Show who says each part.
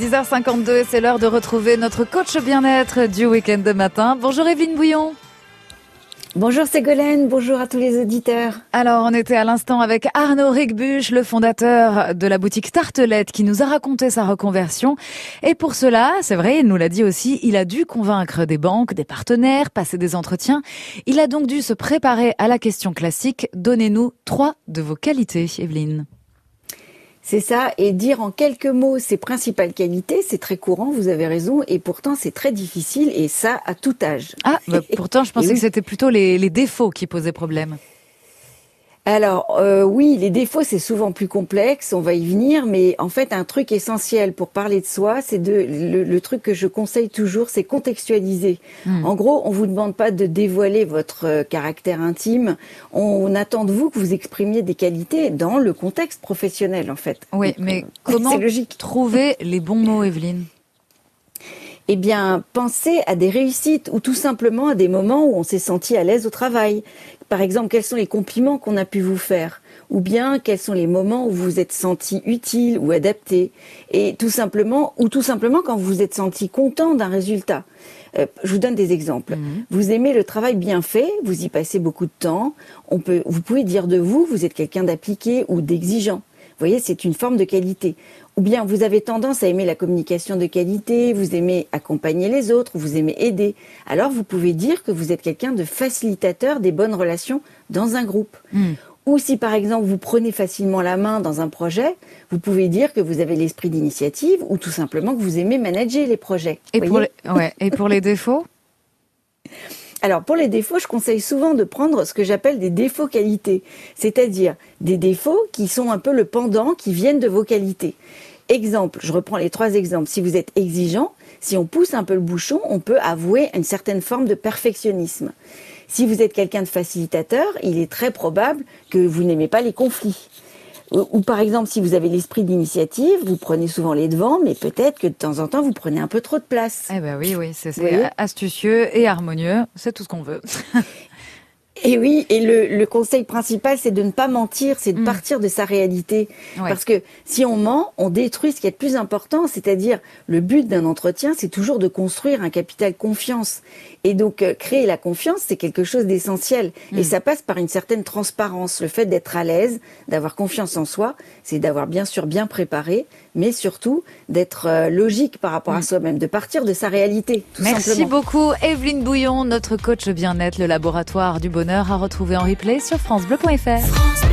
Speaker 1: 10h52, c'est l'heure de retrouver notre coach bien-être du week-end de matin. Bonjour Evelyne Bouillon.
Speaker 2: Bonjour Ségolène, bonjour à tous les auditeurs.
Speaker 1: Alors, on était à l'instant avec Arnaud Rigbuch, le fondateur de la boutique Tartelette, qui nous a raconté sa reconversion. Et pour cela, c'est vrai, il nous l'a dit aussi, il a dû convaincre des banques, des partenaires, passer des entretiens. Il a donc dû se préparer à la question classique. Donnez-nous trois de vos qualités, Evelyne.
Speaker 2: C'est ça, et dire en quelques mots ses principales qualités, c'est très courant, vous avez raison, et pourtant c'est très difficile, et ça à tout âge.
Speaker 1: Ah, bah, pourtant je pensais que c'était plutôt les, les défauts qui posaient problème.
Speaker 2: Alors euh, oui, les défauts c'est souvent plus complexe, on va y venir, mais en fait un truc essentiel pour parler de soi, c'est de le, truc que je conseille toujours, c'est contextualiser. Hmm. En gros, on vous demande pas de dévoiler votre euh, caractère intime, on attend de vous que vous exprimiez des qualités dans le contexte professionnel en fait.
Speaker 1: Oui, mais euh, comment trouver les bons mots, Evelyne?
Speaker 2: Eh bien, pensez à des réussites ou tout simplement à des moments où on s'est senti à l'aise au travail. Par exemple, quels sont les compliments qu'on a pu vous faire? Ou bien quels sont les moments où vous vous êtes senti utile ou adapté? Et tout simplement ou tout simplement quand vous vous êtes senti content d'un résultat. Euh, je vous donne des exemples. Mhm. Vous aimez le travail bien fait, vous y passez beaucoup de temps. On peut, vous pouvez dire de vous, vous êtes quelqu'un d'appliqué ou d'exigeant. Vous voyez, c'est une forme de qualité. Ou bien vous avez tendance à aimer la communication de qualité, vous aimez accompagner les autres, vous aimez aider. Alors vous pouvez dire que vous êtes quelqu'un de facilitateur des bonnes relations dans un groupe. Hmm. Ou si par exemple vous prenez facilement la main dans un projet, vous pouvez dire que vous avez l'esprit d'initiative ou tout simplement que vous aimez manager les projets.
Speaker 1: Et, pour les, ouais, et pour les défauts?
Speaker 2: Alors pour les défauts, je conseille souvent de prendre ce que j'appelle des défauts qualités, c'est-à-dire des défauts qui sont un peu le pendant, qui viennent de vos qualités. Exemple, je reprends les trois exemples. Si vous êtes exigeant, si on pousse un peu le bouchon, on peut avouer une certaine forme de perfectionnisme. Si vous êtes quelqu'un de facilitateur, il est très probable que vous n'aimez pas les conflits. Ou, par exemple, si vous avez l'esprit d'initiative, vous prenez souvent les devants, mais peut-être que de temps en temps, vous prenez un peu trop de place.
Speaker 1: Eh ben oui, oui, c'est astucieux et harmonieux, c'est tout ce qu'on veut.
Speaker 2: Et oui, et le, le conseil principal, c'est de ne pas mentir, c'est de mm. partir de sa réalité. Parce que si on ment, on détruit ce qui est le plus important, c'est-à-dire le but d'un entretien, c'est toujours de construire un capital confiance. Et donc, euh, créer la confiance, c'est quelque chose d'essentiel. Et mm. ça passe par une certaine transparence. Le fait d'être à l'aise, d'avoir confiance en soi, c'est d'avoir bien sûr bien préparé, mais surtout d'être euh, logique par rapport à mm. soi-même, de partir de sa réalité.
Speaker 1: Merci beaucoup, Evelyne Bouillon, notre coach bien-être, le laboratoire du bonheur à retrouver en replay sur FranceBleu.fr.